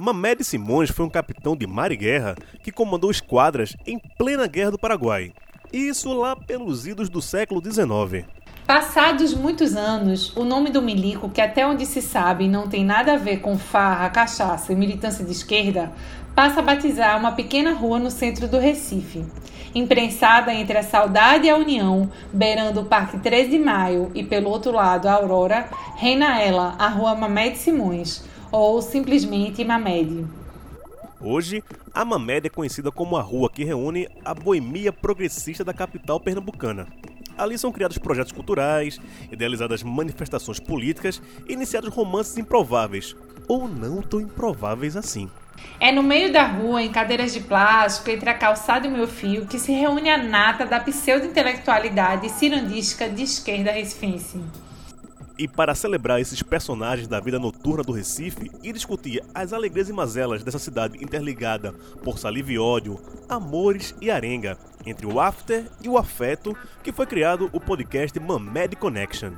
Mamed Simões foi um capitão de mar e guerra que comandou esquadras em plena Guerra do Paraguai. Isso lá pelos idos do século XIX. Passados muitos anos, o nome do milico, que até onde se sabe não tem nada a ver com farra, cachaça e militância de esquerda, passa a batizar uma pequena rua no centro do Recife. Imprensada entre a Saudade e a União, beirando o Parque 3 de Maio e pelo outro lado a Aurora, reina ela, a Rua Mamed Simões, ou simplesmente Mamed. Hoje, a Mamed é conhecida como a rua que reúne a boemia progressista da capital pernambucana. Ali são criados projetos culturais, idealizadas manifestações políticas e iniciados romances improváveis, ou não tão improváveis assim. É no meio da rua, em cadeiras de plástico, entre a calçada e o meu fio, que se reúne a nata da pseudo-intelectualidade cirandística de esquerda recifense. E para celebrar esses personagens da vida noturna do Recife e discutir as alegrias e mazelas dessa cidade interligada por saliva e ódio, amores e arenga, entre o after e o afeto, que foi criado o podcast Mamed Connection.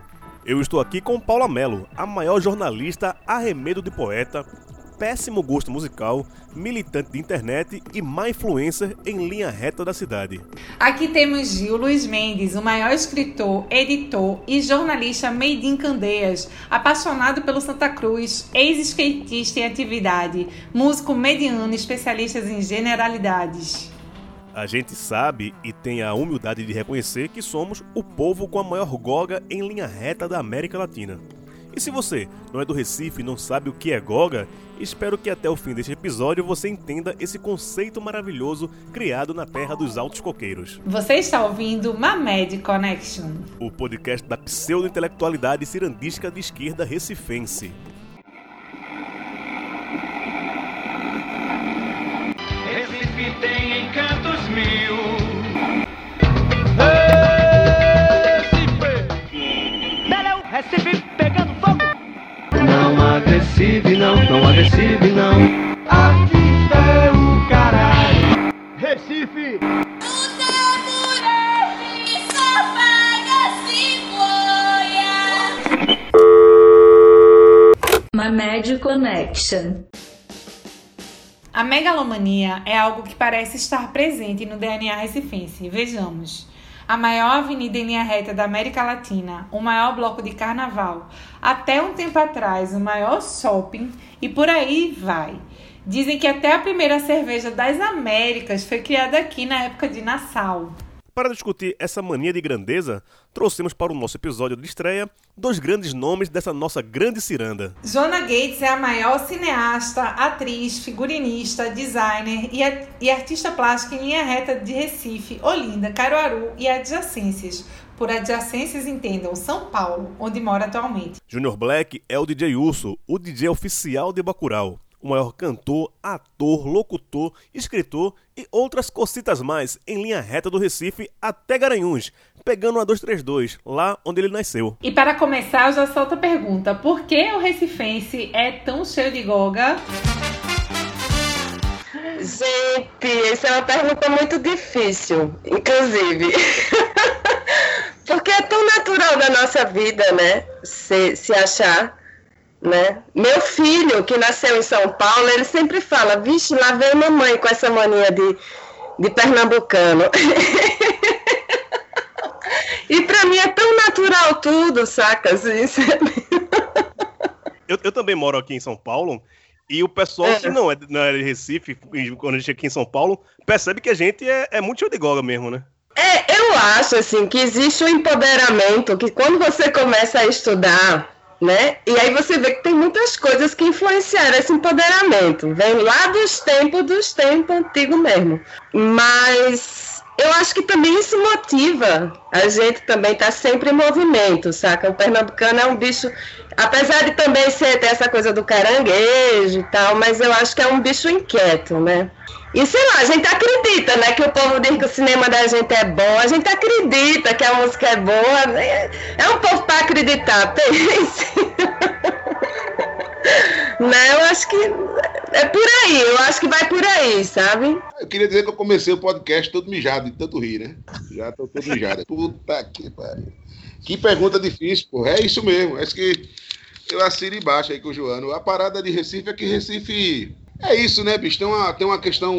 Eu estou aqui com Paula Mello, a maior jornalista arremedo de poeta, péssimo gosto musical, militante de internet e má influencer em linha reta da cidade. Aqui temos Gil Luiz Mendes, o maior escritor, editor e jornalista made in Candeias, apaixonado pelo Santa Cruz, ex-skatista em atividade, músico mediano, especialista em generalidades. A gente sabe e tem a humildade de reconhecer que somos o povo com a maior goga em linha reta da América Latina. E se você não é do Recife e não sabe o que é Goga, espero que até o fim deste episódio você entenda esse conceito maravilhoso criado na terra dos altos coqueiros. Você está ouvindo Mamed Connection, o podcast da pseudo-intelectualidade cirandística de esquerda recifense. Recife tem encantos mil. Recife! Recife agressive não, não agressive não. Artista é o caralho. Recife! Mamed Connection. A megalomania é algo que parece estar presente no DNA recifense. Vejamos. A maior avenida em linha reta da América Latina, o maior bloco de carnaval, até um tempo atrás o maior shopping e por aí vai. Dizem que até a primeira cerveja das Américas foi criada aqui na época de Nassau. Para discutir essa mania de grandeza, trouxemos para o nosso episódio de estreia dois grandes nomes dessa nossa grande ciranda. Joana Gates é a maior cineasta, atriz, figurinista, designer e, e artista plástica em linha reta de Recife, Olinda, Caruaru e adjacências. Por adjacências entendam São Paulo, onde mora atualmente. Junior Black é o DJ Urso, o DJ oficial de Bacurau o maior cantor, ator, locutor, escritor e outras cocitas mais em linha reta do Recife até Garanhuns, pegando a 232, lá onde ele nasceu. E para começar, eu já solto a pergunta: por que o recifense é tão cheio de goga? Gente, essa é uma pergunta muito difícil, inclusive. Porque é tão natural da nossa vida, né? Se, se achar né? Meu filho, que nasceu em São Paulo, ele sempre fala, vixe, lá vem mamãe com essa mania de, de pernambucano. e para mim é tão natural tudo, saca? Assim, eu, eu também moro aqui em São Paulo, e o pessoal é. que não é, não é de Recife, quando a gente chega aqui em São Paulo, percebe que a gente é, é muito show de goga mesmo, né? É, eu acho assim que existe um empoderamento que quando você começa a estudar né? E aí você vê que tem muitas coisas que influenciaram esse empoderamento. Vem lá dos tempos, dos tempos antigos mesmo. Mas eu acho que também isso motiva a gente também tá sempre em movimento, saca? O pernambucano é um bicho, apesar de também ser ter essa coisa do caranguejo e tal, mas eu acho que é um bicho inquieto, né? E sei lá, a gente acredita, né? Que o povo diz que o cinema da gente é bom, a gente acredita que a música é boa. Né? É um povo para acreditar, pense. né? Eu acho que é por aí, eu acho que vai por aí, sabe? Eu queria dizer que eu comecei o podcast todo mijado, de tanto rir, né? Já tô todo mijado. Puta que pariu. Que pergunta difícil, pô. É isso mesmo. É isso que eu assino embaixo aí com o Joano. A parada de Recife é que Recife É isso, né, bicho? Tem uma, tem uma questão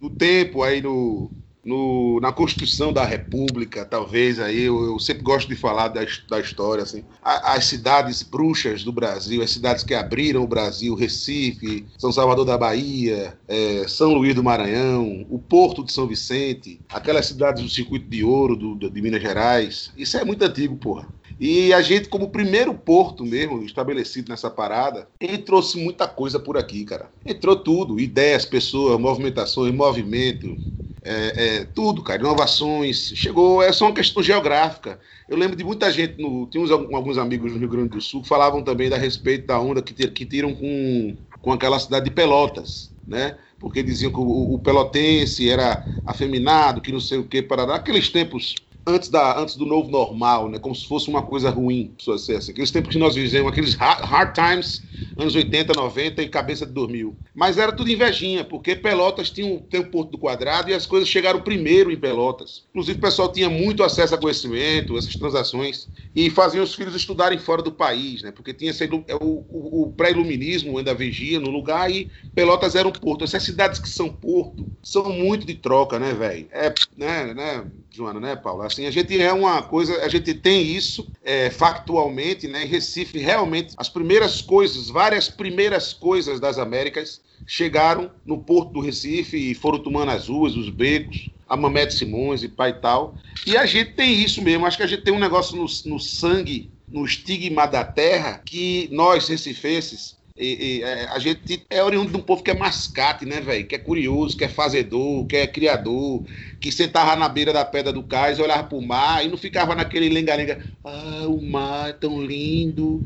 do tempo aí no, no, na construção da República, talvez aí, eu, eu sempre gosto de falar da, da história, assim, as cidades bruxas do Brasil, as cidades que abriram o Brasil, Recife, São Salvador da Bahia, eh, São Luís do Maranhão, o Porto de São Vicente, aquelas cidades do Circuito de Ouro do- do- de Minas Gerais, isso é muito antigo, porra. E a gente, como primeiro porto mesmo estabelecido nessa parada, entrou-se muita coisa por aqui, cara. Entrou tudo, ideias, pessoas, movimentações, movimento, é, é, tudo, cara, inovações. Chegou, é só uma questão geográfica. Eu lembro de muita gente, no, tinha uns, alguns amigos no Rio Grande do Sul que falavam também da respeito da onda que, que tiram com, com aquela cidade de Pelotas, né? Porque diziam que o, o pelotense era afeminado, que não sei o que, para aqueles tempos antes, da, antes do novo normal, né? Como se fosse uma coisa ruim, assim. aqueles tempos que nós vivemos, aqueles hard, hard times, anos 80, 90 e cabeça de 2000. Mas era tudo invejinha, porque Pelotas tinha um, tem um Porto do Quadrado e as coisas chegaram primeiro em Pelotas. Inclusive o pessoal tinha muito acesso a conhecimento, essas transações, e faziam os filhos estudarem fora do país, né? Porque tinha esse, é, o, o, o pré-iluminismo ainda vigia no lugar e Pelotas era um porto. Essas cidades que são porto são muito de troca, né, velho? É, né, né, Joana, né, Paulo? Assim, a gente é uma coisa, a gente tem isso é, factualmente, né? Em Recife, realmente, as primeiras coisas, várias primeiras coisas das Américas chegaram no porto do Recife e foram tomando as ruas, os becos, a Mamete Simões e pai e tal. E a gente tem isso mesmo, acho que a gente tem um negócio no, no sangue, no estigma da terra, que nós, recifenses, e- e, é, a gente é oriundo de um povo que é mascate, né, velho? Que é curioso, que é fazedor, que é criador, que sentava na beira da pedra do cais, olhava pro mar e não ficava naquele lenga-lenga. Ah, o mar é tão lindo,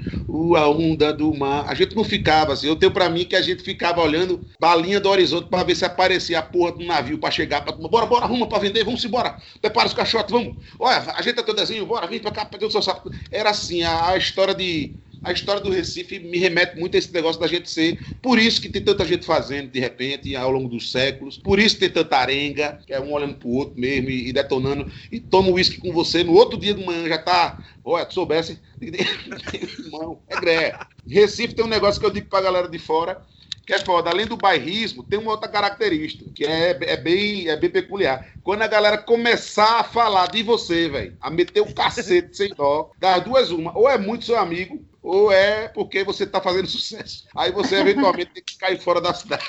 a onda do mar. A gente não ficava assim. Eu tenho pra mim que a gente ficava olhando pra linha do horizonte pra ver se aparecia a porra do navio pra chegar. Pra... Bora, bora, arruma pra vender, vamos embora. Prepara os caixotes, vamos. Olha, ajeita teu desenho, bora, vem pra cá, cadê o seu sapo? Era assim, a, a história de. A história do Recife me remete muito a esse negócio da gente ser. Por isso que tem tanta gente fazendo de repente, ao longo dos séculos. Por isso tem tanta arenga, que é um olhando pro outro mesmo e, detonando. E toma uísque com você. No outro dia de manhã já tá. Olha, tu soubesse. Irmão, é gré. Recife tem um negócio que eu digo pra galera de fora. Que é foda, além do bairrismo, tem uma outra característica, que é, é, bem, é bem peculiar. Quando a galera começar a falar de você, velho, a meter o cacete sem dó, das duas uma, ou é muito seu amigo, ou é porque você tá fazendo sucesso. Aí você eventualmente tem que cair fora da cidade.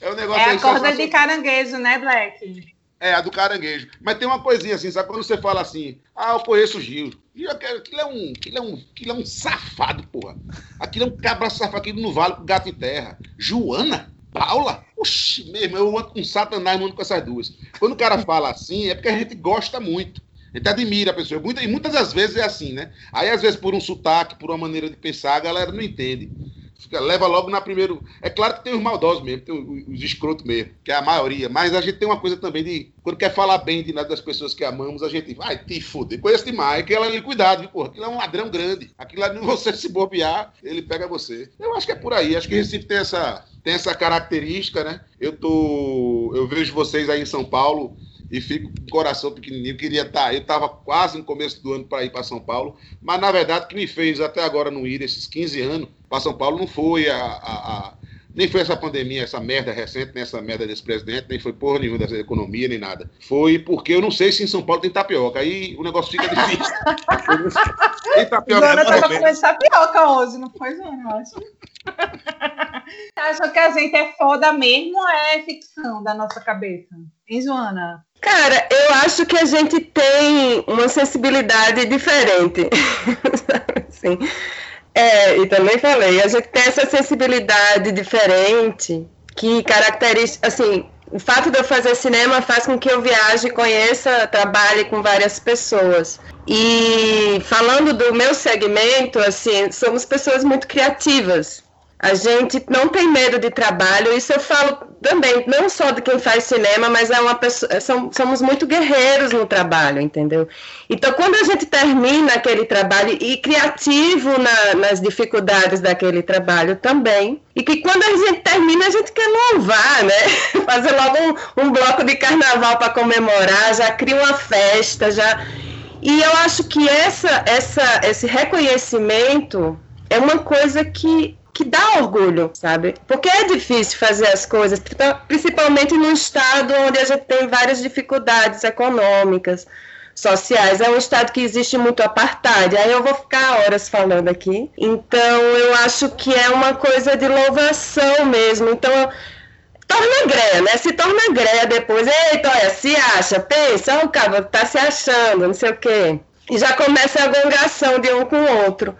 É um negócio É a corda de caranguejo, né, Black? É, a do caranguejo. Mas tem uma coisinha assim, sabe? Quando você fala assim, ah, eu conheço o Gil. Gil, aquilo é um, aquilo é um, aquilo é um safado, porra. Aquilo é um cabra safado, aquilo no vale com gato em terra. Joana? Paula? Oxi, mesmo, eu ando com Satanás, não ando com essas duas. Quando o cara fala assim, é porque a gente gosta muito. A gente admira a pessoa. E muitas das vezes é assim, né? Aí, às vezes, por um sotaque, por uma maneira de pensar, a galera não entende. Fica- leva logo na primeira. É claro que tem os maldosos mesmo, tem os, os escrotos mesmo, que é a maioria. Mas a gente tem uma coisa também de. Quando quer falar bem de nada das pessoas que amamos, a gente vai te foder. Conheço demais. Aquilo ali, cuidado, viu, porra? Aquilo é um ladrão grande. Aquilo ali, você se bobear, ele pega você. Eu acho que é por aí. Acho que Recife tem essa, tem essa característica, né? Eu tô. Eu vejo vocês aí em São Paulo e fico com o coração pequenininho. Queria estar. Eu estava quase no começo do ano para ir para São Paulo, mas na verdade o que me fez até agora não ir, esses 15 anos, para São Paulo, não foi a, a- a- nem foi essa pandemia, essa merda recente, nem essa merda desse presidente, nem foi porra nenhuma dessa economia, nem nada. Foi porque eu não sei se em São Paulo tem tapioca. Aí o negócio fica difícil. tem tapioca. Ou tava comendo tapioca hoje, não foi, Joana? Eu acho. Acha que a gente é foda mesmo é ficção da nossa cabeça? Hein, Joana? Cara, eu acho que a gente tem uma sensibilidade diferente. Assim, é, e também falei, a gente tem essa sensibilidade diferente que caracteriza, assim, o fato de eu fazer cinema faz com que eu viaje, conheça, trabalhe com várias pessoas. E falando do meu segmento, assim, somos pessoas muito criativas. A gente não tem medo de trabalho, isso eu falo também, não só de quem faz cinema, mas é uma pessoa, são- somos muito guerreiros no trabalho, entendeu? Então, quando a gente termina aquele trabalho, e criativo na- nas dificuldades daquele trabalho também, e que quando a gente termina, a gente quer louvar, né? Fazer logo um, um bloco de carnaval para comemorar, já cria uma festa, já. E eu acho que essa, essa, esse reconhecimento é uma coisa que, que dá orgulho, sabe? Porque é difícil fazer as coisas, principalmente num estado onde a gente tem várias dificuldades econômicas, sociais. É um estado que existe muito apartheid. Aí eu vou ficar horas falando aqui. Então eu acho que é uma coisa de louvação mesmo. Então torna greia, né? Se torna greia depois. Eita, olha, se acha, pensa, o cara tá se achando, não sei o quê. E já começa a gongação de um com o outro.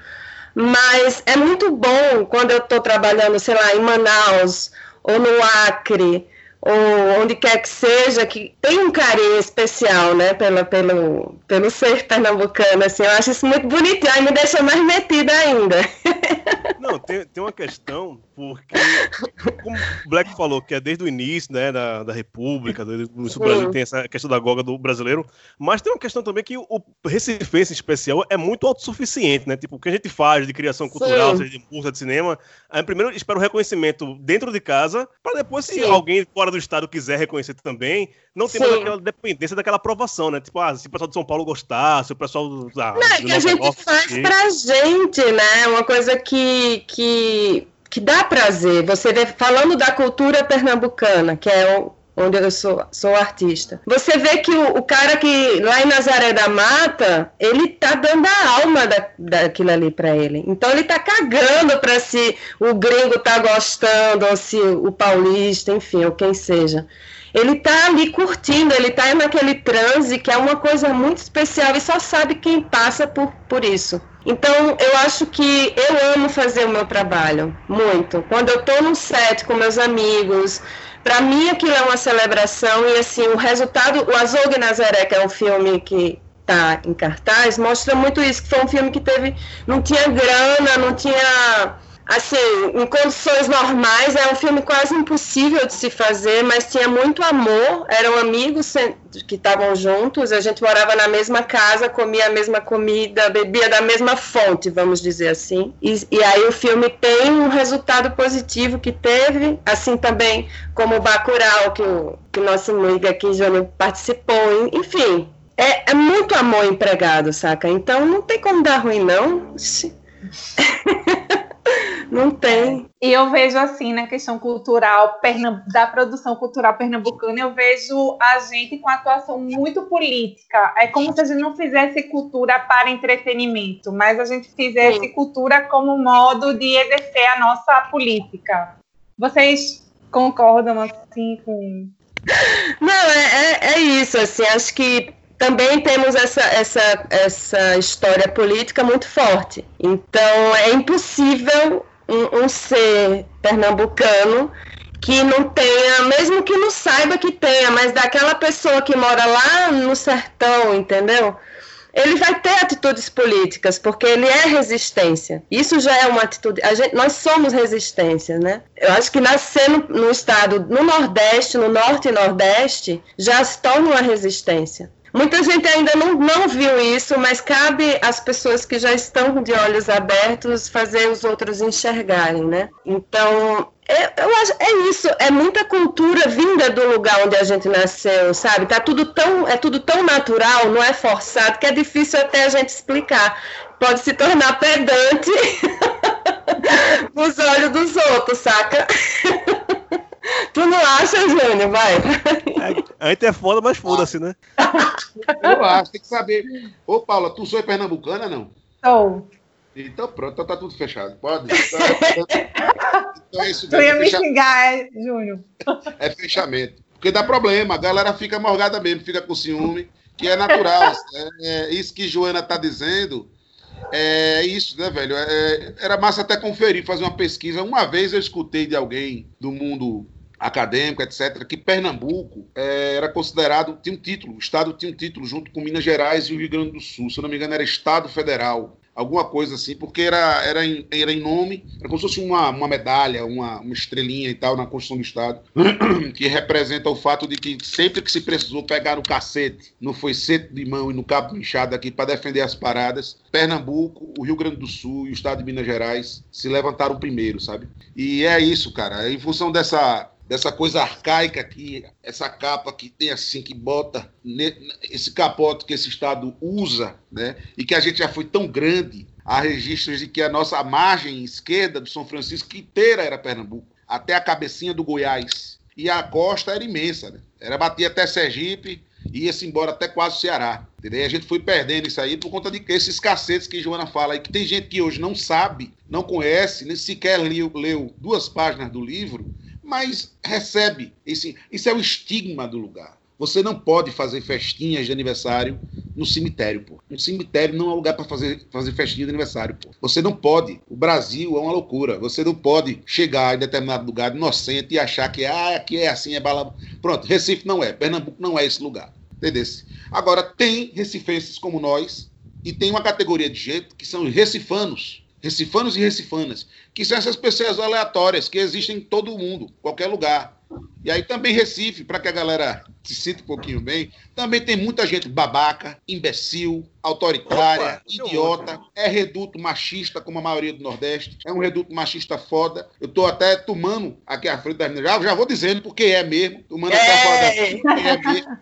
Mas é muito bom quando eu estou trabalhando, sei lá, em Manaus ou no Acre ou onde quer que seja, que tem um carinho especial, né, pela, pelo, pelo ser pernambucano, assim, eu acho isso muito bonitinho, aí me deixa mais metida ainda. Não, tem, tem uma questão, porque, como o Black falou, que é desde o início, né, da, da República, do, do Brasil tem essa questão da goga do brasileiro, mas tem uma questão também que o Recifense, em especial, é muito autossuficiente, né, tipo, o que a gente faz de criação cultural, Sim. seja de música, de cinema, aí primeiro espera o reconhecimento dentro de casa, para depois, se Sim. alguém fora do estado quiser reconhecer também, não tem mais aquela dependência daquela aprovação, né, tipo, ah, se o pessoal de São Paulo gostar, se o pessoal... Ah, não, é que a gente faz pra gente, né, uma coisa que... que que dá prazer. Você vê, falando da cultura pernambucana, que é onde eu sou, sou artista. Você vê que o, o, cara que lá em Nazaré da Mata, ele tá dando a alma da, daquilo ali para ele. Então ele tá cagando para se o gringo tá gostando, ou se o paulista, enfim, ou quem seja. Ele tá ali curtindo, ele tá naquele transe que é uma coisa muito especial e só sabe quem passa por, por isso. Então, eu acho que eu amo fazer o meu trabalho, muito. Quando eu estou no set com meus amigos, para mim aquilo é uma celebração e assim, o resultado, o Azul Nazaré, que é um filme que está em cartaz, mostra muito isso, que foi um filme que teve, não tinha grana, não tinha assim, em condições normais, é um filme quase impossível de se fazer, mas tinha muito amor, eram amigos que estavam juntos, a gente morava na mesma casa, comia a mesma comida, bebia da mesma fonte, vamos dizer assim. E, e aí o filme tem um resultado positivo que teve, assim também como o Bacurau, que o, que nosso amigo aqui, Júnior, participou, enfim. É, é muito amor empregado, saca? Então não tem como dar ruim, não. Não tem. E eu vejo assim, na questão cultural, da produção cultural pernambucana, eu vejo a gente com atuação muito política. É como se a gente não fizesse cultura para entretenimento, mas a gente fizesse Sim. cultura como modo de exercer a nossa política. Vocês concordam assim com. Não, é, é, é isso, assim, acho que também temos essa, essa, essa história política muito forte. Então, é impossível um, um ser pernambucano que não tenha, mesmo que não saiba que tenha, mas daquela pessoa que mora lá no sertão, entendeu? Ele vai ter atitudes políticas, porque ele é resistência. Isso já é uma atitude. Gente, nós somos resistência, né? Eu acho que nascer no, no estado, no Nordeste, no Norte e Nordeste, já se torna uma resistência. Muita gente ainda não, não viu isso, mas cabe às pessoas que já estão de olhos abertos fazer os outros enxergarem, né? Então, eu acho, é isso, é muita cultura vinda do lugar onde a gente nasceu, sabe? Tá tudo tão, é tudo tão natural, não é forçado, que é difícil até a gente explicar. Pode se tornar pedante nos olhos dos outros, saca? Tu não acha, Júnior? Vai. É, a gente é foda, mas foda-se, né? Eu acho, tem que saber. Ô, Paula, tu sou pernambucana, não? Sou. Então pronto, então tá tudo fechado. Pode. Então, então é isso mesmo. Tu ia me xingar, é, Júnior. É fechamento. Porque dá problema, a galera fica morgada mesmo, fica com ciúme, que é natural. É, é isso que Joana tá dizendo. É isso, né, velho? É, era massa até conferir, fazer uma pesquisa. Uma vez eu escutei de alguém do mundo acadêmico, etc., que Pernambuco é, era considerado, tinha um título, o Estado tinha um título junto com Minas Gerais e o Rio Grande do Sul, se eu não me engano era Estado Federal, alguma coisa assim, porque era, era, em, era em nome, era como se fosse uma, uma medalha, uma, uma estrelinha e tal na Constituição do Estado, que representa o fato de que sempre que se precisou pegar no cacete, no foiceto de mão e no cabo inchado aqui para defender as paradas, Pernambuco, o Rio Grande do Sul e o Estado de Minas Gerais se levantaram primeiro, sabe? E é isso, cara, em função dessa dessa coisa arcaica aqui, essa capa que tem assim, que bota esse capote que esse Estado usa, né? E que a gente já foi tão grande há registros de que a nossa margem esquerda do São Francisco inteira era Pernambuco, até a cabecinha do Goiás. E a costa era imensa, né? Era batia até Sergipe, ia-se embora até quase o Ceará. Entendeu? E a gente foi perdendo isso aí por conta de que esses cacetes que Joana fala aí, que tem gente que hoje não sabe, não conhece, nem sequer leu, leu duas páginas do livro, mas recebe. Esse, isso é o estigma do lugar. Você não pode fazer festinhas de aniversário no cemitério, pô. Um cemitério não é lugar para fazer, fazer festinha de aniversário, pô. Você não pode. O Brasil é uma loucura. Você não pode chegar em determinado lugar inocente e achar que ah, aqui é assim, é bala. Pronto, Recife não é, Pernambuco não é esse lugar. Entendeu? Agora, tem recifenses como nós e tem uma categoria de jeito que são recifanos. Recifanos e recifanas, que são essas pessoas aleatórias que existem em todo o mundo, qualquer lugar. E aí também Recife, para que a galera se sinta um pouquinho bem, também tem muita gente babaca, imbecil, autoritária, Opa, é idiota, é reduto machista, como a maioria do Nordeste, é um reduto machista foda. Eu tô até tomando aqui à frente das meninas, já, já vou dizendo porque é mesmo, tomando até É. fora da frente, é mesmo.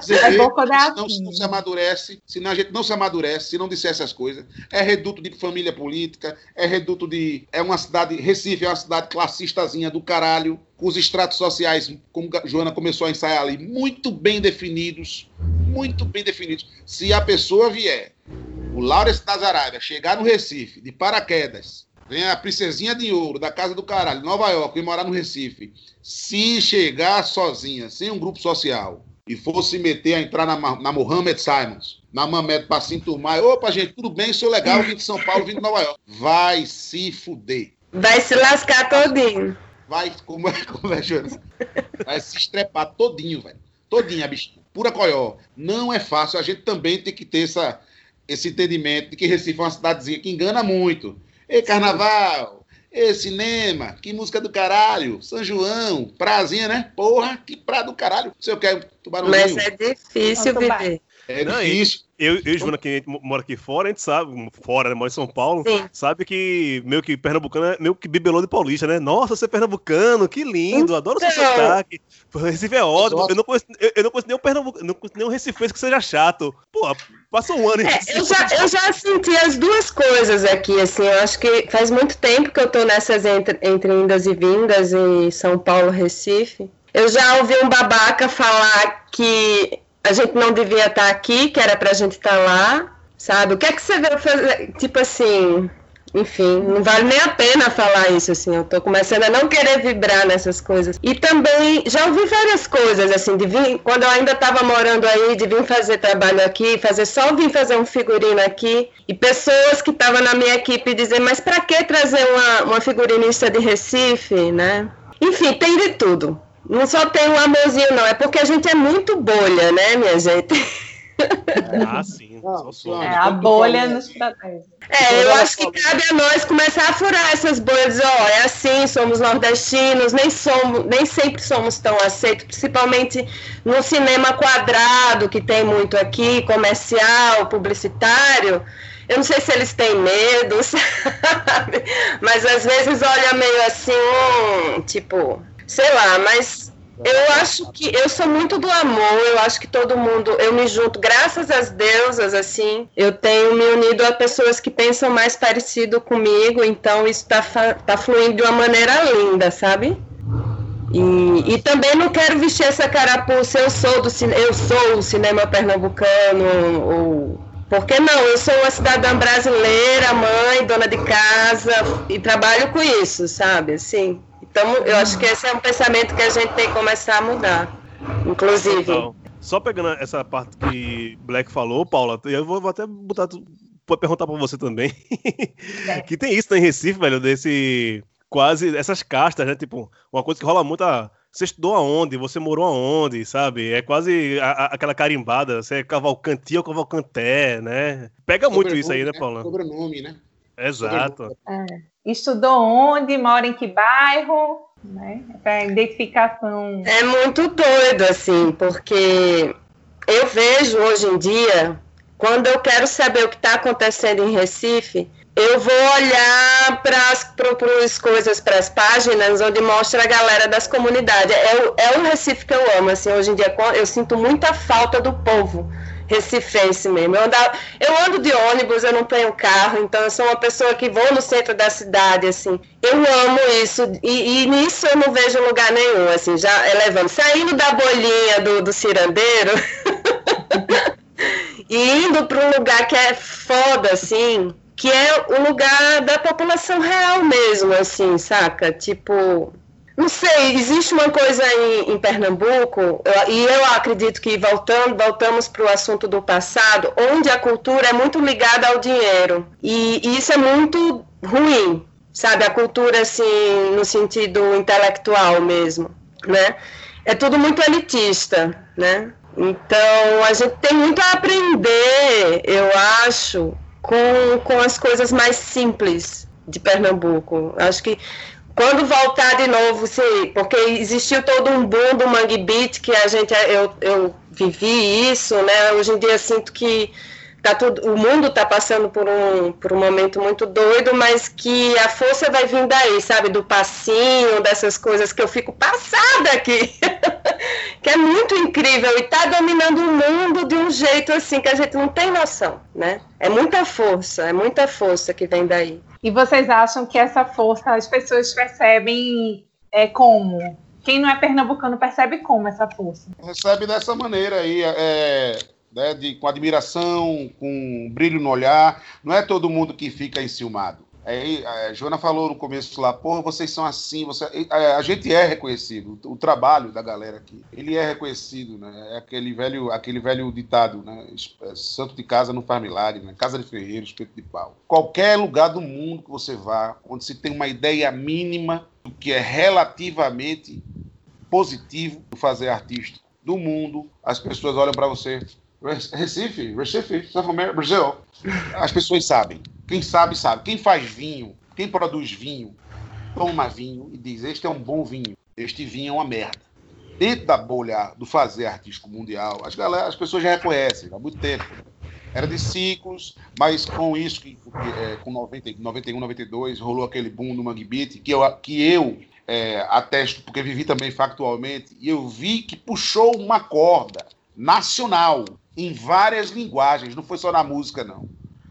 Dizer É bom quando é assim. não se amadurece, senão a gente não se amadurece, se não disser essas coisas. É reduto de família política, é reduto de. É uma cidade. Recife é uma cidade classistazinha do caralho, com os estratos sociais, como a Joana começou a ensaiar ali, muito bem definidos. Muito bem definidos. Se a pessoa vier, o Laurence das Arábias, chegar no Recife, de paraquedas, vem a princesinha de ouro da Casa do Caralho, Nova York, e morar no Recife, se chegar sozinha, sem um grupo social, e for se meter a entrar na, na Mohammed Simons, na Mamed pra se enturmar, opa, gente, tudo bem, sou legal, vim de São Paulo, vim de Nova York. Vai se fuder. Vai se lascar todinho. Vai, como é, como é, Jonas? Vai se estrepar todinho, velho. Todinho, a bichinha. Pura coió. Não é fácil. A gente também tem que ter essa, esse entendimento de que Recife é uma cidadezinha que engana muito. Ei, carnaval, ei, cinema, que música do caralho, São João, prazinha, né? Porra, que praia do caralho. Se eu quero tubarãozinho. Mas é difícil viver. É Não, difícil. Eu, eu e Joana, que mora aqui fora, a gente sabe, fora, né, mora em São Paulo, Sim. sabe que meio que pernambucano é meio que bibelô de paulista, né? Nossa, você é pernambucano, que lindo, adoro seu Então. sotaque. Recife é ótimo. Eu não conheço, eu, eu não conheço nenhum pernambucano, não conheço nenhum recifense que seja chato. Pô, passa um ano É, eu, já, eu já senti as duas coisas aqui, assim, eu acho que faz muito tempo que eu tô nessas entre, entre indas e vindas em São Paulo, Recife. Eu já ouvi um babaca falar que a gente não devia estar aqui, que era pra gente estar lá, sabe? O que é que você veio fazer? Tipo assim, enfim, não vale nem a pena falar isso, assim, eu tô começando a não querer vibrar nessas coisas. E também, já ouvi várias coisas, assim, de vir, quando eu ainda tava morando aí, de vir fazer trabalho aqui, fazer só vir fazer um figurino aqui, e pessoas que estavam na minha equipe dizer, mas pra que trazer uma, uma figurinista de Recife, né? Enfim, tem de tudo. Não só tem um amorzinho, não, é porque a gente é muito bolha, né, minha gente? Ah, sim, só sou. É, a bolha nos protege. É, eu acho que cabe a nós começar a furar essas bolhas, ó, é assim, somos nordestinos, nem somos, nem sempre somos tão aceitos, principalmente no cinema quadrado, que tem muito aqui, comercial, publicitário. Eu não sei se eles têm medo, sabe? Mas às vezes olha meio assim, hum, tipo, sei lá, mas eu acho que eu sou muito do amor, eu acho que todo mundo, eu me junto, graças às deusas, assim, eu tenho me unido a pessoas que pensam mais parecido comigo, então isso tá, tá fluindo de uma maneira linda, sabe? E, e também não quero vestir essa carapuça, eu sou do eu sou o cinema pernambucano, ou por que não? Eu sou uma cidadã brasileira, mãe, dona de casa, e trabalho com isso, sabe? Assim, então eu acho que esse é um pensamento que a gente tem que começar a mudar. Inclusive. Total. Só pegando essa parte que Black falou, Paula, eu vou, vou até botar vou perguntar pra você também. que tem isso né, em Recife, velho, desse quase essas castas, né? Tipo, uma coisa que rola muito ah, você estudou aonde, você morou aonde, sabe? É quase a- a- aquela carimbada, você é cavalcanti ou cavalcanté, né? Pega muito isso aí, né, Paula? Sobrenome, né? Exato. Estudou onde, mora em que bairro, né? Para identificação. É muito doido, assim, porque eu vejo hoje em dia, quando eu quero saber o que está acontecendo em Recife, eu vou olhar para as coisas, para as páginas onde mostra a galera das comunidades. É é o Recife que eu amo, assim, hoje em dia eu sinto muita falta do povo recifense mesmo. Eu, andava, eu ando de ônibus, eu não tenho carro, então eu sou uma pessoa que vou no centro da cidade, assim. Eu amo isso, e, e nisso eu não vejo lugar nenhum, assim, já elevando. Saindo da bolinha do, do cirandeiro e indo para um lugar que é foda, assim, que é o lugar da população real mesmo, assim, saca? Tipo, não sei, existe uma coisa em, em Pernambuco, e eu acredito que voltando, voltamos para o assunto do passado, onde a cultura é muito ligada ao dinheiro. E, e isso é muito ruim, sabe? A cultura, assim, no sentido intelectual mesmo, né? É tudo muito elitista, né? Então, a gente tem muito a aprender, eu acho, com, com as coisas mais simples de Pernambuco. Acho que quando voltar de novo, sim, porque existiu todo um boom do Mangue Beat que a gente, eu, eu vivi isso, né? Hoje em dia sinto que tá tudo, o mundo está passando por um, por um momento muito doido, mas que a força vai vir daí, sabe? Do passinho, dessas coisas que eu fico passada aqui. que é muito incrível e está dominando o mundo de um jeito assim que a gente não tem noção, né? É muita força, é muita força que vem daí. E vocês acham que essa força as pessoas percebem é, como? Quem não é pernambucano percebe como essa força? Recebe dessa maneira aí, é, né, de, com admiração, com brilho no olhar. Não é todo mundo que fica enciumado. Aí, a Joana falou no começo lá, porra, vocês são assim, você... a gente é reconhecido, o trabalho da galera aqui, ele é reconhecido, né? É aquele velho, aquele velho ditado, né? É, santo de casa não faz milagre, né? Casa de ferreiro, espeto de pau. Qualquer lugar do mundo que você vá, onde se tem uma ideia mínima do que é relativamente positivo fazer artista do mundo, as pessoas olham para você, Recife, Recife, Brasil. As pessoas sabem. Quem sabe, sabe. Quem faz vinho, quem produz vinho, toma vinho e diz: Este é um bom vinho, este vinho é uma merda. Dentro da bolha do fazer artístico mundial, as, galera, as pessoas já reconhecem há muito tempo. Era de ciclos, mas com isso, que, é, com 90, 91, 92, rolou aquele boom no Mangue Beat, que eu, que eu é, atesto, porque vivi também factualmente, e eu vi que puxou uma corda nacional, em várias linguagens, não foi só na música, não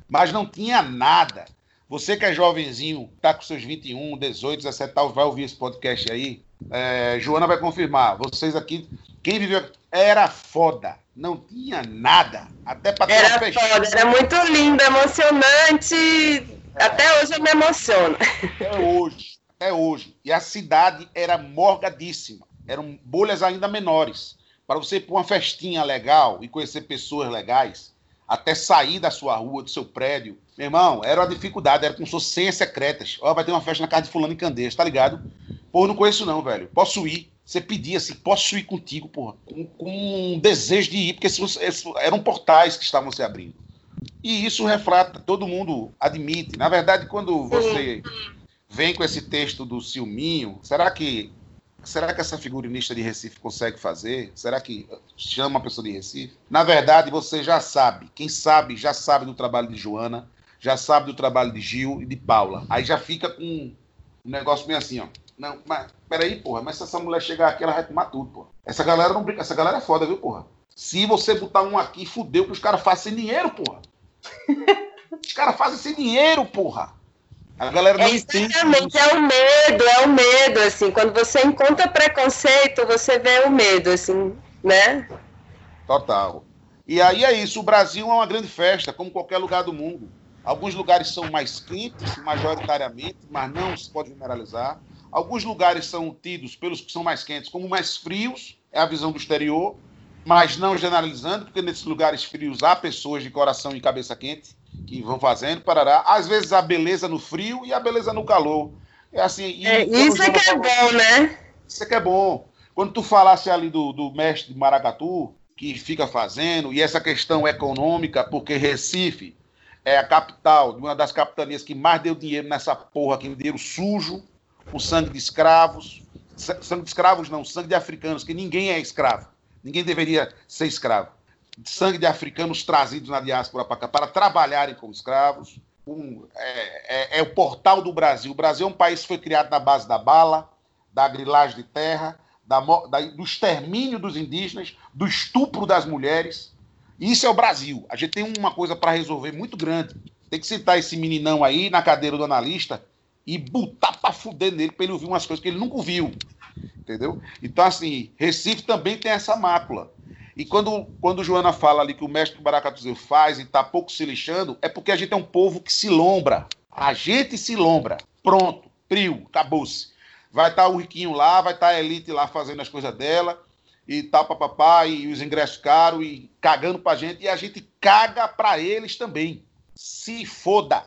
mas não tinha nada. Você que é jovenzinho, tá com seus 21, 18, 17 tal, vai ouvir esse podcast aí. É, Joana vai confirmar. Vocês aqui, quem viveu era foda. Não tinha nada. Até para Era foda, era muito lindo, emocionante. Até hoje eu me emociono. Até hoje, até hoje. E a cidade era morgadíssima. Eram bolhas ainda menores. Para você ir para uma festinha legal e conhecer pessoas legais, até sair da sua rua, do seu prédio. Meu irmão, era uma dificuldade, era como se fosse senhas secretas. Ó, vai ter uma festa na casa de fulano em Candeias, tá ligado? Pô, não conheço não, velho. Posso ir. Você pedia assim, posso ir contigo, porra. Com, com um desejo de ir, porque eram portais que estavam se abrindo. E isso reflata, todo mundo admite. Na verdade, quando você vem com esse texto do Silminho, será que será que essa figurinista de Recife consegue fazer? Será que chama uma pessoa de Recife? Na verdade, você já sabe. Quem sabe, já sabe do trabalho de Joana, já sabe do trabalho de Gil e de Paula. Aí já fica com um negócio meio assim, ó. Não, mas peraí, porra, mas se essa mulher chegar aqui, ela vai tomar tudo, porra. Essa galera não brinca, essa galera é foda, viu, porra? Se você botar um aqui, fudeu que os caras fazem sem dinheiro, porra. os caras fazem sem dinheiro, porra. A galera não é exatamente, é o medo, é o medo, assim, quando você encontra preconceito, você vê o medo, assim, né? Total. E aí é isso, o Brasil é uma grande festa, como qualquer lugar do mundo. Alguns lugares são mais quentes, majoritariamente, mas não se pode generalizar. Alguns lugares são tidos pelos que são mais quentes como mais frios, é a visão do exterior, mas não generalizando, porque nesses lugares frios há pessoas de coração e cabeça quente que vão fazendo, parará. Às vezes a beleza no frio e a beleza no calor. É assim. É, isso é que é bom, né? Isso é que é bom. Quando tu falasse ali do, do mestre de Maracatu, que fica fazendo, e essa questão econômica, porque Recife é a capital, uma das capitanias que mais deu dinheiro nessa porra aqui, dinheiro sujo, com sangue de escravos. Sangue de escravos não, sangue de africanos, que ninguém é escravo. Ninguém deveria ser escravo sangue de africanos trazidos na diáspora para para trabalharem como escravos. Um, é, é, é, o portal do Brasil. O Brasil é um país que foi criado na base da bala, da grilagem de terra, da, da, do extermínio dos indígenas, do estupro das mulheres. Isso é o Brasil. A gente tem uma coisa para resolver muito grande. Tem que sentar esse meninão aí na cadeira do analista e botar para fuder nele para ele ouvir umas coisas que ele nunca ouviu. Entendeu? Então, assim, Recife também tem essa mácula. E quando, quando Joana fala ali que o mestre do Baracatuzeiro faz e tá pouco se lixando, é porque a gente é um povo que se lombra. A gente se lombra. Pronto, prio, acabou-se. Vai estar tá o Riquinho lá, vai estar tá a Elite lá fazendo as coisas dela e tal, papapá, e os ingressos caros e cagando pra gente, e a gente caga pra eles também. Se foda.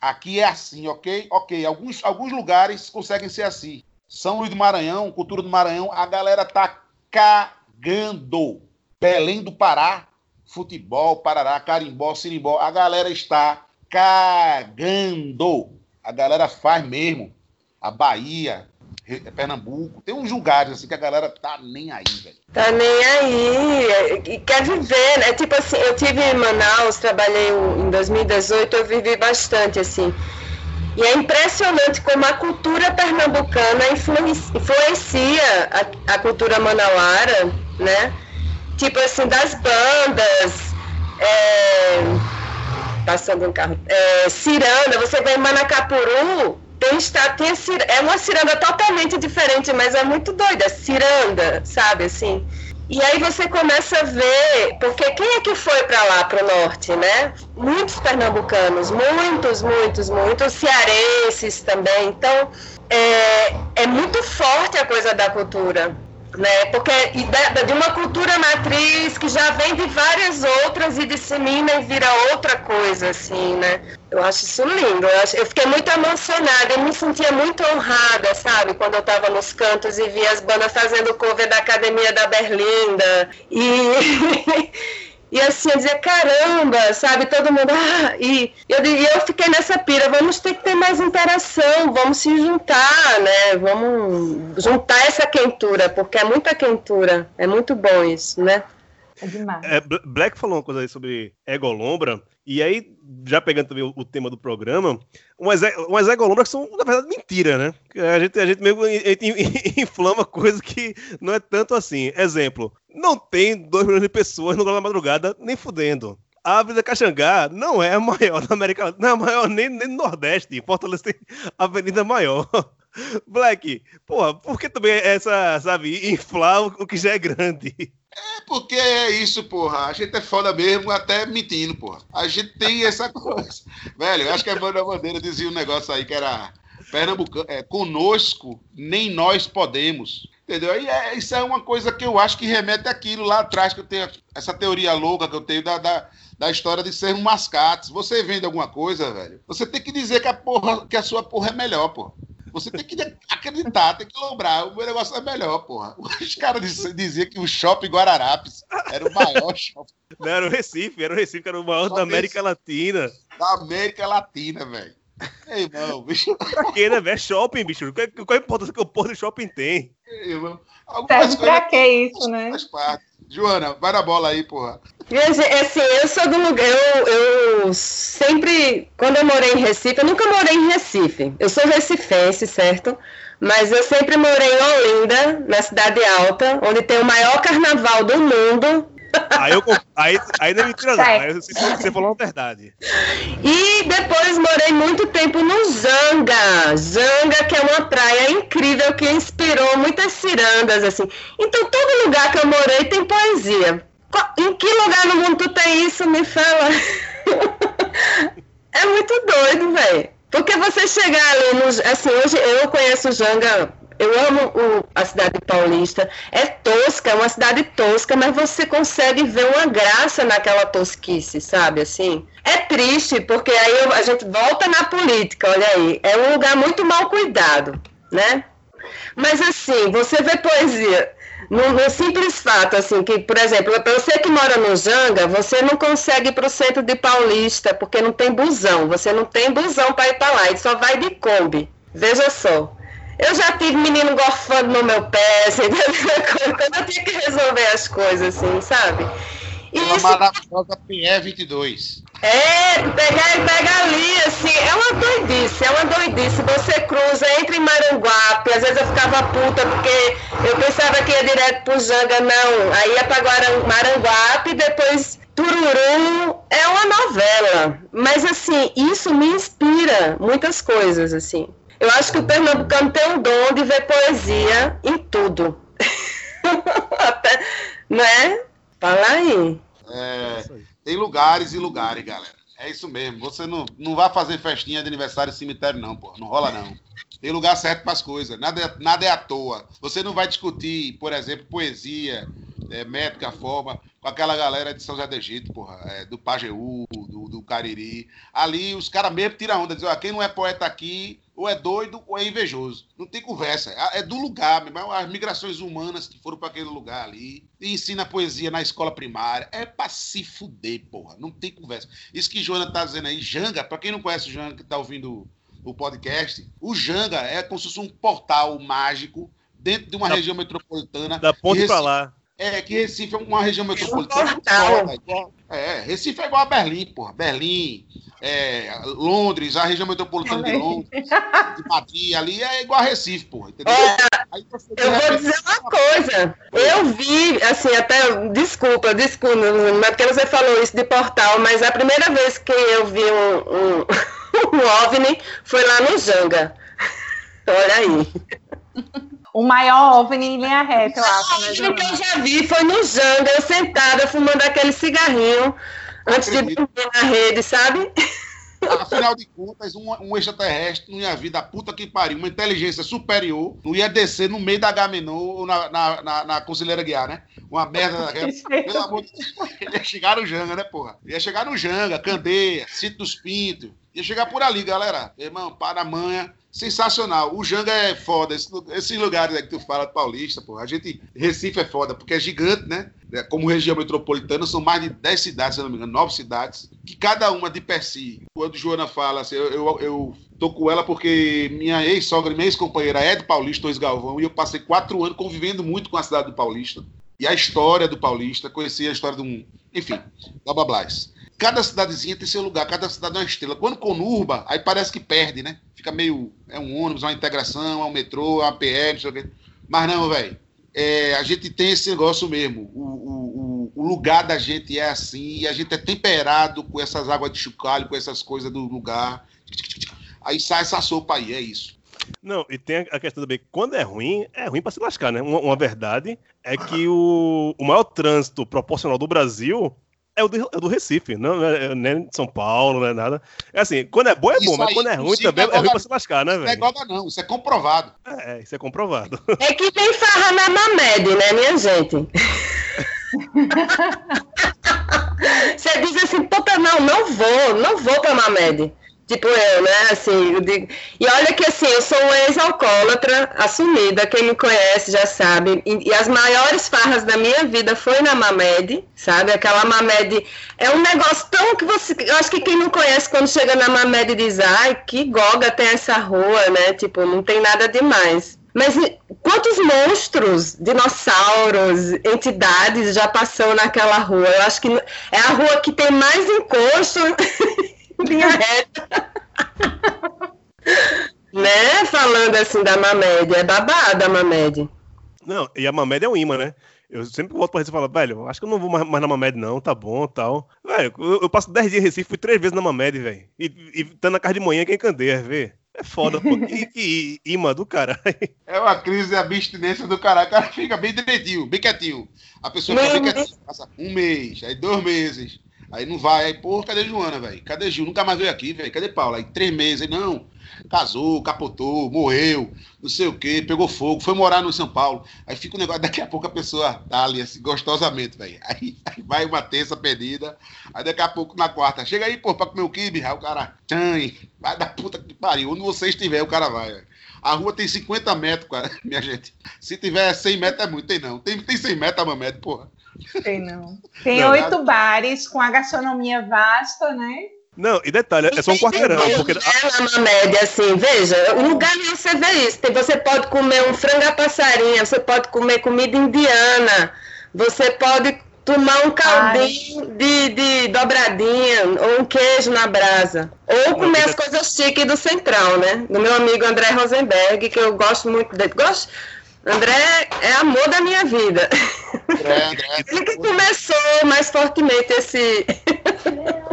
Aqui é assim, ok? Ok, alguns, alguns lugares conseguem ser assim. São Luís do Maranhão, Cultura do Maranhão, a galera tá cagando. Belém do Pará, futebol, Parará, Carimbó, Sirimbó, a galera está cagando. A galera faz mesmo. A Bahia, Pernambuco, tem uns lugares assim que a galera tá nem aí, velho. Tá nem aí. Quer viver, né? Tipo assim, eu tive em Manaus, trabalhei em 2018, eu vivi bastante assim. E é impressionante como a cultura pernambucana influencia a, a cultura manauara, né? Tipo assim, das bandas, é, passando um carro, é, ciranda, você vai em Manacapuru, tem, está, tem é uma ciranda totalmente diferente, mas é muito doida, ciranda, sabe, assim. E aí você começa a ver, porque quem é que foi para lá, para o norte, né? Muitos pernambucanos, muitos, muitos, muitos, cearenses também. Então, é, é muito forte a coisa da cultura né? Porque de uma cultura matriz que já vem de várias outras e dissemina e vira outra coisa, assim, né? Eu acho isso lindo. Eu, acho, eu fiquei muito emocionada e me sentia muito honrada, sabe? Quando eu estava nos cantos e via as bandas fazendo cover da Academia da Berlinda. E E assim, eu dizia, caramba, sabe? Todo mundo. Ah, e eu, e eu fiquei nessa pira, vamos ter que ter mais interação, vamos se juntar, né? Vamos juntar essa quentura, porque é muita quentura. É muito bom isso, né? É demais. É, Black falou uma coisa aí sobre egolombra, e aí, já pegando também o, o tema do programa, umas, umas egolombras são, na verdade, mentira, né? A gente, a gente mesmo a gente inflama coisa que não é tanto assim. Exemplo, não tem 2 milhões de pessoas no Globo da Madrugada, nem fudendo. A Avenida Caxangá não é a maior da América não é a maior nem, nem no Nordeste. Fortaleza tem a avenida maior. Black, porra, por que também essa, sabe, inflar o que já é grande? É porque é isso, porra. A gente é foda mesmo, até mentindo, porra. A gente tem essa coisa. Velho, eu acho que a Banda Bandeira dizia um negócio aí que era Pernambucano, é, conosco nem nós podemos. Entendeu? E é, isso é uma coisa que eu acho que remete àquilo lá atrás, que eu tenho essa teoria louca que eu tenho da, da, da história de ser um mascate. Você vende alguma coisa, velho, você tem que dizer que a, porra, que a sua porra é melhor, porra. Você tem que acreditar, tem que lembrar. O meu negócio é melhor, porra. Os caras diziam que o shopping Guararapes era o maior shopping. Não, era o Recife, era o Recife, que era o maior Só da América Latina. Da América Latina, velho. Ei, irmão, bicho. Pra quê, né, velho? É shopping, bicho. Qual, qual a importância que o porto do shopping tem? Ei, irmão. Serve pra que isso, né? Faz parte. Joana, vai na bola aí, porra. Assim, eu sou do lugar. Eu, eu sempre. Quando eu morei em Recife, eu nunca morei em Recife. Eu sou recifense, certo? Mas eu sempre morei em Olinda, na Cidade Alta, onde tem o maior carnaval do mundo. Aí, eu, aí, aí não é mentira, não. Aí você, você falou a verdade. E depois morei muito tempo no Zanga. Zanga, que é uma praia incrível que inspirou muitas cirandas, assim. Então, todo lugar que eu morei tem poesia. Em que lugar no mundo tu tem isso? Me fala. é muito doido, velho. Porque você chegar ali no. Assim, hoje eu conheço o Janga. Eu amo o, a cidade paulista. É tosca, é uma cidade tosca, mas você consegue ver uma graça naquela tosquice, sabe? Assim. É triste, porque aí eu, a gente volta na política, olha aí. É um lugar muito mal cuidado, né? Mas assim, você vê poesia no, no, simples fato, assim, que, por exemplo, você que mora no Janga, você não consegue ir para o centro de Paulista, porque não tem busão. Você não tem busão para ir para lá, e só vai de Kombi. Veja só. Eu já tive menino gorfando no meu pé, assim, quando eu tinha que resolver as coisas, assim, sabe? E uma isso... maravilhosa PE 22. É, pegar, pega ali, assim, é uma doidice, é uma doidice. Você cruza, entra em Maranguape, às vezes eu ficava puta porque eu pensava que ia direto pro Janga, não. Aí ia pra Maranguape e depois Tururu é uma novela, mas assim, isso me inspira muitas coisas, assim. Eu acho que o pernambucano tem o dom de ver poesia em tudo. Até, né? Fala aí. É, tem lugares e lugares, galera. É isso mesmo. Você não, não vai fazer festinha de aniversário em cemitério, não, pô. Não rola, não. Tem lugar certo para as coisas. Nada, é- nada é à toa. Você não vai discutir, por exemplo, poesia, é, métrica, forma, com aquela galera de São José do Egito, porra, é, do Pajeú, do, do Cariri. Ali os caras mesmo tiram onda, dizem, ó, quem não é poeta aqui, ou é doido ou é invejoso. Não tem conversa. É é do lugar, meu irmão. As migrações humanas que foram para aquele lugar ali. E ensina poesia na escola primária. É pra se fuder, porra. Não tem conversa. Isso que Joana tá dizendo aí, Janga, para quem não conhece o Janga que tá ouvindo o podcast, o Janga é como se fosse um portal mágico dentro de uma Da- região metropolitana. Da ponte Recife- lá. É, que Recife é uma região metropolitana. portal. foda, igual- É, Recife é igual a Berlim, porra. Berlim, é, Londres, a região metropolitana de Londres, de Madrid, ali é igual a Recife, porra. Entendeu? Aí você, de Eu vou dizer uma coisa. Eu vi, assim, até. Desculpa, desculpa, é porque você falou isso de portal, mas a primeira vez que eu vi um, um, um OVNI foi lá no Janga. Olha aí. O maior OVNI em linha reta, eu acho, O que eu já vi foi no Janga, eu sentada fumando aquele cigarrinho antes de dormir na rede, sabe? Afinal de contas, um, um extraterrestre não ia vir da puta que pariu, uma inteligência superior, não ia descer no meio da Gamenon ou na, na, na, na Conselheira Guiar, né? Uma merda daquela. Pelo amor de Deus, ele ia chegar no Janga, né, porra? Ia chegar no Janga, Candeia, Sítio dos Pintos. Ia chegar por ali, galera. Irmão, para manha. Sensacional. O Janga é foda. Esses lugares aí que tu fala, paulista, porra. A gente. Recife é foda, porque é gigante, né? É, Como região metropolitana, são mais de 10 cidades, se não me engano, 9 cidades, que cada uma de per si. Quando Joana fala assim, eu, eu, eu tô com ela porque minha ex-sogra, minha ex-companheira é de Paulista, Torres Galvão, e eu passei quatro anos convivendo muito com a cidade do Paulista. E a história do Paulista, conheci a história de um. Enfim, blá blá blá. Cada cidadezinha tem seu lugar, cada cidade é uma estrela. Quando conurba, aí parece que perde, né? Fica meio. É um ônibus, uma integração, é um metrô, é uma PL, não sei o quê. Mas não, velho. É, a gente tem esse negócio mesmo. O, o, o- lugar da gente é assim, e a gente é temperado com essas águas de chocalho, com essas coisas do lugar. Aí sai essa sopa aí, é isso. Não, e tem a questão também, quando é ruim, é ruim pra se lascar, né? Uma, uma verdade é que o, o maior trânsito proporcional do Brasil é o do, é do Recife, não é, não é de São Paulo, não é nada. É assim, quando é bom é Isso bom, mas aí, quando é ruim também é agora- ruim pra se lascar, né, Não é velho? igual não, isso é comprovado. É, isso é comprovado. É que nem farra na Mamed, né, minha gente? Você diz assim, puta, não, não vou, não vou pra Mamed. Tipo eu, né? Assim, eu digo... E olha que assim, eu sou uma ex-alcoólatra assumida, quem me conhece já sabe. E, e as maiores farras da minha vida foi na Mamed, sabe? Aquela Mamed é um negócio tão que você. Eu acho que quem não conhece quando chega na Mamed diz, ai, que goga tem essa rua, né? Tipo, não tem nada demais. Mas quantos monstros, dinossauros, entidades já passou naquela rua? Eu acho que é a rua que tem mais encosto linha reta. né? Falando assim da Mamed, é babada a Mamed. Não, e a Mamed é um imã, né? Eu sempre volto pra Recife e falo, velho, acho que eu não vou mais, mais na Mamed, não, tá bom tal. Velho, eu, eu passo 10 dias em Recife, fui três vezes na Mamed, velho. E, e tá na casa de manhã quem candeia, vê. É foda, pô. Que, que imã do caralho. É uma crise de abstinência do caralho. O cara fica bem direitinho, bem quietinho. A pessoa fica bem Não, quietinha. Passa um mês, aí dois meses. Aí não vai. Aí, pô, cadê Joana, velho? Cadê Gil? Nunca mais veio aqui, velho. Cadê Paula? Aí três meses. Aí, não. Casou, capotou, morreu, não sei o quê, pegou fogo, foi morar no São Paulo. Aí fica o negócio, daqui a pouco a pessoa tá ali, assim, gostosamente, velho. Aí, aí vai uma terça perdida, aí daqui a pouco na quarta, chega aí, pô, pra comer o quibe, aí o cara, tchan, vai da puta que pariu, onde você estiver, o cara vai, velho. A rua tem 50 metros, cara, minha gente. Se tiver 100 metros é muito, tem não. Tem, tem 100 metros, a Mamed, porra. Tem não. Tem Não, oito bares com a gastronomia vasta, né? Não, e detalhe, é só um quarteirão, porque É na média, assim, veja, o lugar onde você vê isso. Você pode comer um frango à passarinha, você pode comer comida indiana, você pode tomar um caldinho de, de dobradinha, ou um queijo na brasa. Ou comer as coisas chiques do Central, né? Do meu amigo André Rosenberg, que eu gosto muito dele. Gosto, André é amor da minha vida. André, André. Ele que começou mais fortemente esse.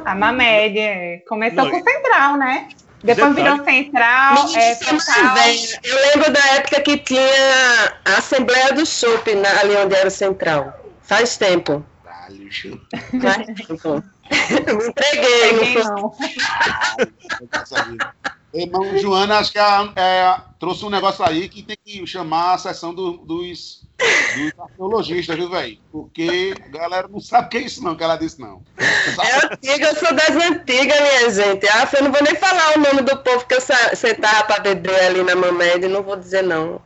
A Mamed, é. começou Não, com Central, né? Depois Detalhe. virou Central, é, Menina, Central. Eu lembro da época que tinha a Assembleia do na- ali onde era o Central. Faz tempo. Caralho, Faz tempo. Me entreguei, não foi? Irmão Joana, acho que a- é, trouxe um negócio aí que tem que chamar a sessão do- dos, dos arqueologistas, viu, velho? Porque a galera não sabe o que é isso, não, que ela disse, não. É antiga, eu sou das antigas, minha gente. Ah, eu não vou nem falar o nome do povo que eu sentava pra beber ali na Mamed, não vou dizer não.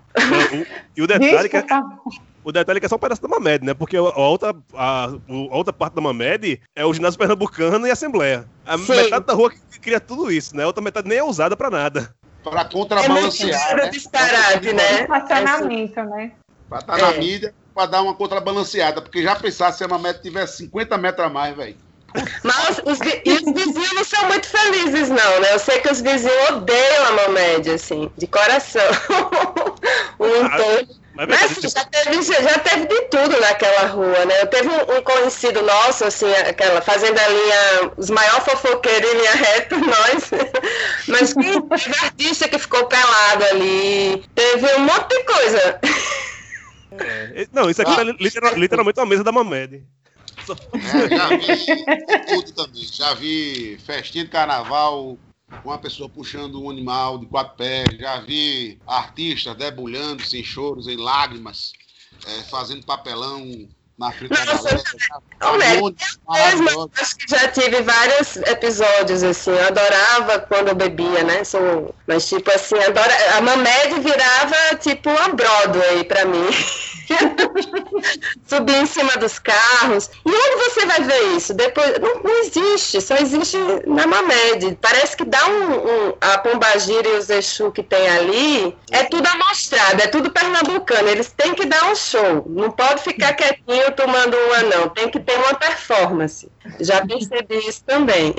E o detalhe, que é, por favor. O detalhe é que é só um pedaço da Mamed, né? Porque a outra, a, a outra parte da Mamed é o ginásio pernambucano e a Assembleia. A Sim. metade da rua que cria tudo isso, né? A outra metade nem é usada pra nada. Para É muito contrabalancear, né? disparate, né? Estacionamento, né? Pra estar na É. mídia, pra dar uma contrabalanceada. Porque já pensar se a Mamete tivesse 50 metros a mais, velho. Mas os, e os vizinhos não são muito felizes, não, né? Eu sei que os vizinhos odeiam a Mamed, assim, de coração. o entorno. Mas Mas tipo, já, teve, já teve de tudo naquela rua, né? Eu teve um, um conhecido nosso, assim, aquela fazendo a linha, os maiores fofoqueiros em linha reta, nós. Mas quem teve artista que ficou pelado ali, teve um monte de coisa. é, não, isso aqui tá li- literal- literalmente uma mesa da Mamed. É, já vi tudo também. Já vi festinha de carnaval uma pessoa puxando um animal de quatro pés. Já vi artistas debulhando sem choros, em lágrimas, é, fazendo papelão na frente da galera. Eu maravilhoso. acho que já tive vários episódios, assim, eu adorava quando eu bebia, né? Sou, mas, tipo assim, adora, a Mamed virava, tipo, uma Broadway pra mim. Subir em cima dos carros. E onde você vai ver isso? Depois, não, não existe, só existe na Mamed. Parece que dá um, um- a Pombagira e os Exu que tem ali, é tudo amostrado, é tudo pernambucano. Eles têm que dar um show. Não pode ficar quietinho tomando uma, não. Tem que ter uma performance. Já percebi isso também.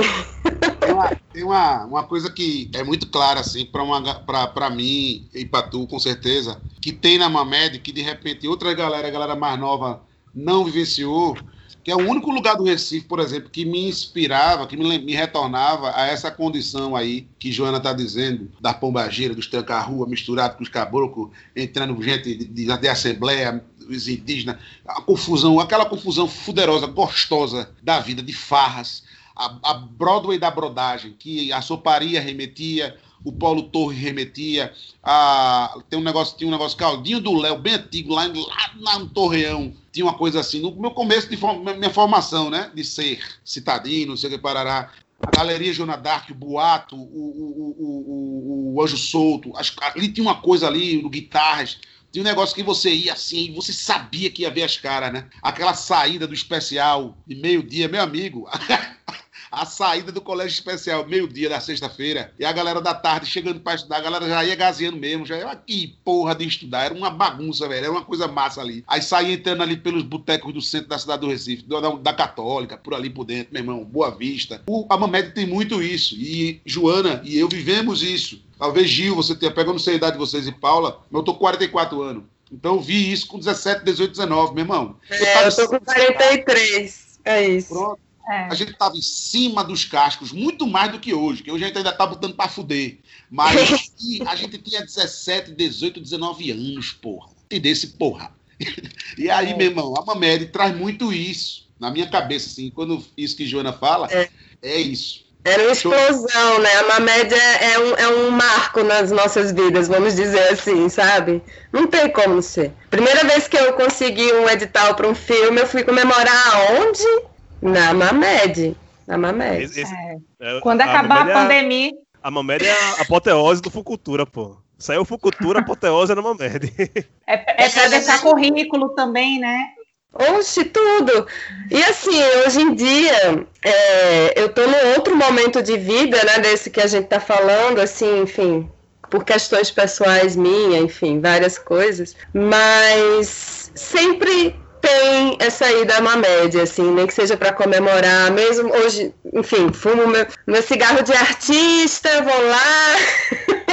Tem, uma, uma, coisa que é muito clara, assim, pra mim e pra tu, com certeza, que tem na Mamed, que de repente outra galera, a galera mais nova, não vivenciou, que é o único lugar do Recife, por exemplo, que me inspirava, que me, me retornava a essa condição aí que Joana tá dizendo, da pombageira, dos tranca-rua, misturado com os caboclos, entrando gente de, de, de assembleia, os indígenas, a confusão, aquela confusão fuderosa, gostosa da vida, de farras, a, a Broadway da brodagem, que a soparia remetia, o Paulo Torre remetia, a, tem um negócio, tinha um negócio, Caldinho do Léo, bem antigo, lá, lá no Torreão, tinha uma coisa assim, no meu começo de minha formação, né, de ser citadino, não sei o que, parará, a Galeria Joana Dark, o Boato, o, o, o, o, Anjo Solto, ali tinha uma coisa ali, no Guitarras, tinha um negócio que você ia assim, você sabia que ia ver as caras, né? Aquela saída do especial de meio-dia, meu amigo. A saída do colégio especial, meio-dia da sexta-feira, e a galera da tarde chegando para estudar, a galera já ia gazeando mesmo, já ia que porra de estudar, era uma bagunça, velho, era uma coisa massa ali. Aí saía entrando ali pelos botecos do centro da cidade do Recife, da, da Católica, por ali por dentro, meu irmão, Boa Vista. O, a Mamed tem muito isso, e Joana e eu vivemos isso. Talvez Gil, você tenha, pegando sei a idade de vocês e Paula, mas eu tô com 44 anos. Então eu vi isso com 17, 18, 19, meu irmão. É, eu tô com 43. É isso. Pronto. É. A gente tava em cima dos cascos, muito mais do que hoje, que hoje a gente ainda tá botando pra fuder. Mas e a gente tinha 17, 18, 19 anos, porra. Entendesse, porra. E aí, meu irmão, a Mamed traz muito isso na minha cabeça, assim, quando isso que Joana fala, É. é, isso. Era uma explosão, né? A Mamed é, é um, é um marco nas nossas vidas, vamos dizer assim, sabe? Não tem como ser. Primeira vez que eu consegui um edital para um filme, eu fui comemorar aonde? Na Mamed. Na Mamed. Esse- esse- É. é, Quando acabar Mamed é a pandemia, A Mamed é a apoteose do Fucultura, pô. Saiu Fucultura, apoteose é na Mamed. é, é para deixar currículo também, né? Oxe, tudo. E assim, hoje em dia, é, eu tô num outro momento de vida, né, desse que a gente tá falando, assim, enfim, por questões pessoais minhas, enfim, várias coisas, mas sempre tem essa ida a uma média, assim, nem que seja para comemorar, mesmo hoje, enfim, fumo meu, meu cigarro de artista, vou lá,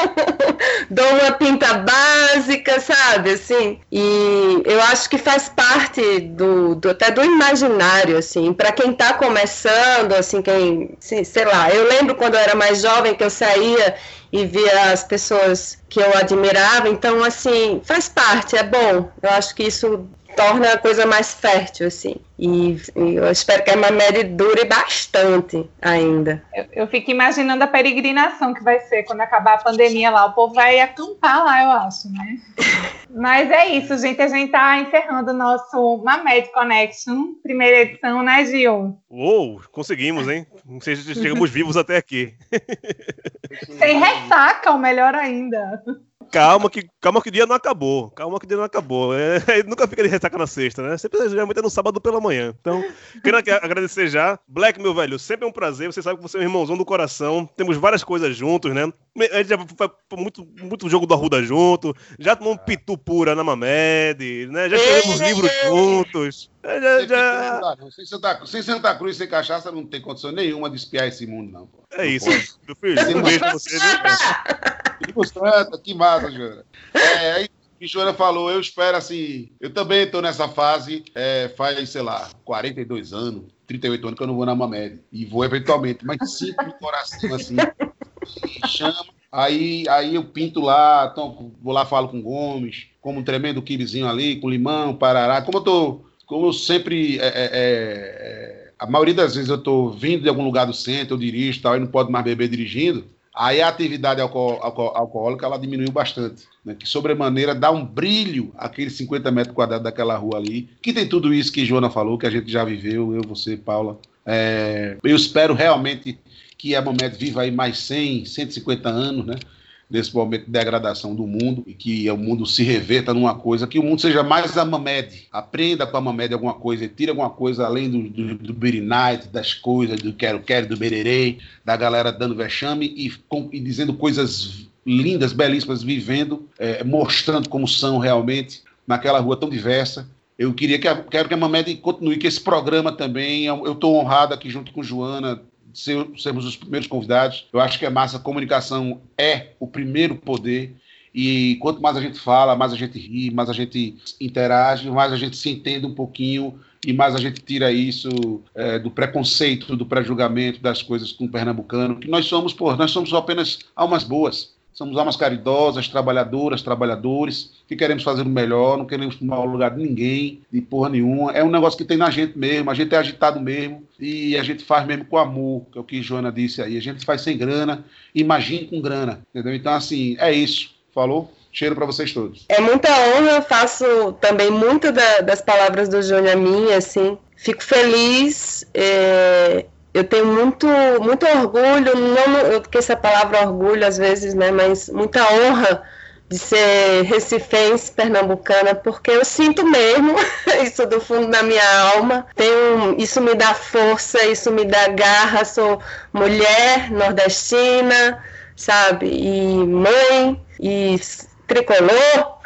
dou uma pinta base, música, sabe? Assim, e eu acho que faz parte do, do até do imaginário, assim, para quem tá começando, assim, quem, assim, sei lá, eu lembro quando eu era mais jovem que eu saía e via as pessoas que eu admirava, então, assim, faz parte, é bom. Eu acho que isso torna a coisa mais fértil, assim. E, e eu espero que a Mamed dure bastante ainda. Eu, eu fico imaginando a peregrinação que vai ser quando acabar a pandemia lá. O povo vai acampar lá, eu acho, né? Mas é isso, gente. A gente tá encerrando o nosso Mamed Connection, primeira edição, né, Gil? Uou, conseguimos, hein? Não sei se chegamos vivos até aqui. Sem ressaca, o melhor ainda. Calma que, calma que o dia não acabou. Calma que o dia não acabou. É, nunca fica de ressaca na sexta, né? Sempre geralmente é no sábado pela manhã. Então, quero agradecer já. Black, meu velho, sempre é um prazer. Você sabe que você é um irmãozão do coração. Temos várias coisas juntos, né? A gente já foi muito, muito jogo do Arruda junto. Já tomamos pitu pura na Mamed, né? Já escrevemos livros juntos. É, Já, já... Sem, Santa, sem Santa Cruz, sem cachaça, não tem condição nenhuma de espiar esse mundo, não. Pô. É isso, meu filho. Um beijo pra você, viu? Que Santa, que massa, Joana. É, aí, o que Joana falou, eu espero assim. Eu também estou nessa fase, é, faz, sei lá, 42 anos, 38 anos que eu não vou na Mamed. E vou eventualmente, mas sinto no coração assim. Chama. Aí, aí eu pinto lá, então, vou lá, falo com o Gomes, como um tremendo quibezinho ali, com limão, parará. Como eu tô, como eu sempre. é, é, é, a maioria das vezes eu tô vindo de algum lugar do centro, eu dirijo tal, e não pode mais beber dirigindo. Aí a atividade alco- alco- alcoólica ela diminuiu bastante, né? que sobremaneira dá um brilho àqueles 50 metros quadrados daquela rua ali, que tem tudo isso que Joana falou, que a gente já viveu, eu, você, Paula. É, eu espero realmente que a Mamed viva aí mais 100, 150 anos, né? Nesse momento de degradação do mundo e que o mundo se reverta numa coisa, que o mundo seja mais a Mamed. Aprenda com a Mamed alguma coisa, tire alguma coisa além do, do, do das coisas, do quero-quero, do bererê, da galera dando vexame e, com- e dizendo coisas lindas, belíssimas, vivendo, eh, mostrando como são realmente naquela rua tão diversa. Eu queria que a, quero que a Mamed continue, que esse programa também, eu estou honrado aqui junto com Joana, ser, sermos os primeiros convidados. Eu acho que a massa comunicação é o primeiro poder. E quanto mais a gente fala, mais a gente ri, mais a gente interage, mais a gente se entende um pouquinho e mais a gente tira isso é, do preconceito, do pré-julgamento das coisas com o pernambucano, que nós somos, pô, nós somos apenas almas boas. Somos almas caridosas, trabalhadoras, trabalhadores, que queremos fazer o melhor, não queremos tomar o lugar de ninguém, de porra nenhuma. É um negócio que tem na gente mesmo, a gente é agitado mesmo e a gente faz mesmo com amor, que é o que Joana disse aí. A gente faz sem grana, imagine com grana, entendeu? Então, assim, é isso. Falou? Cheiro para vocês todos. É muita honra, eu faço também muito da- das palavras do Júnior a mim, assim. Fico feliz, é, eu tenho muito, muito orgulho, não, eu esqueço a palavra orgulho às vezes, né, mas muita honra de ser recifense, pernambucana, porque eu sinto mesmo isso do fundo da minha alma. Tenho, isso me dá força, isso me dá garra. Sou mulher nordestina, sabe? E mãe, e tricolor.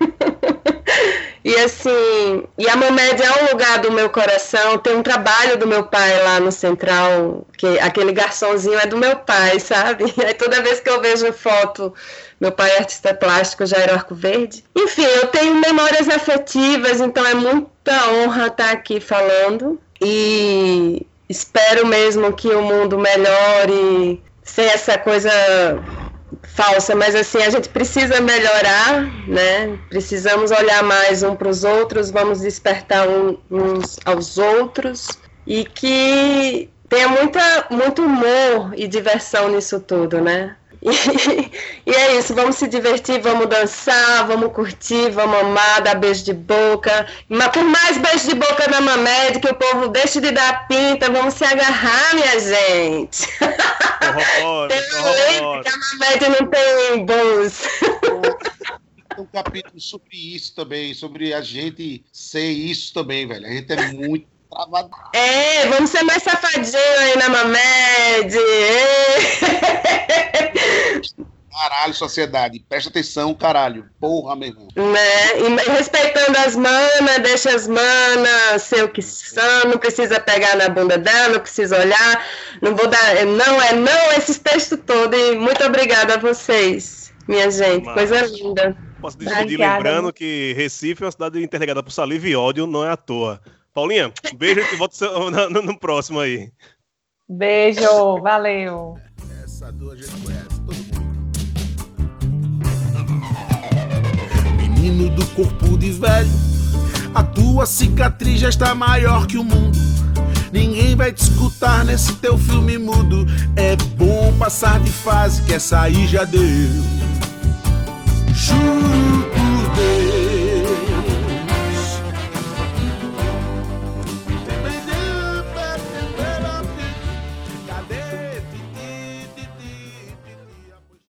E assim, e a Mamed é um lugar do meu coração. Tem um trabalho do meu pai lá no Central, que aquele garçomzinho é do meu pai, sabe? Aí toda vez que eu vejo foto, meu pai é artista plástico, Jairo Arco Verde. Enfim, eu tenho memórias afetivas, então é muita honra estar aqui falando. E espero mesmo que o mundo melhore sem essa coisa falsa, mas assim, a gente precisa melhorar, né? Precisamos olhar mais um para os outros, vamos despertar um- uns aos outros e que tenha muita, muito humor e diversão nisso tudo, né? E, e é isso, vamos se divertir, vamos dançar, vamos curtir, vamos amar, dar beijo de boca. Mas por mais beijo de boca na Mamed, que o povo deixe de dar pinta, vamos se agarrar, minha gente. Tem uma lei que a Mamed não tem bons. Tem um capítulo sobre isso também, sobre a gente ser isso também, velho. A gente é muito travado. É, vamos ser mais safadinho aí na Mamed. é. Caralho, sociedade. Presta atenção, caralho. Porra, meu irmão. né? E respeitando as manas, deixa as manas ser o que são, não precisa pegar na bunda dela, não precisa olhar, não vou dar, não é não, esses textos todos. E muito obrigada a vocês, minha gente, Massa. coisa linda. Posso despedir lembrando que Recife é uma cidade interligada por saliva e ódio, não é à toa. Paulinha, beijo e volta no, no próximo aí. Beijo, valeu. Essa dor a gente conhece, todo mundo. Menino do corpo de velho, a tua cicatriz já está maior que o mundo. Ninguém vai te escutar nesse teu filme mudo. É bom passar de fase, que essa aí já deu. Juro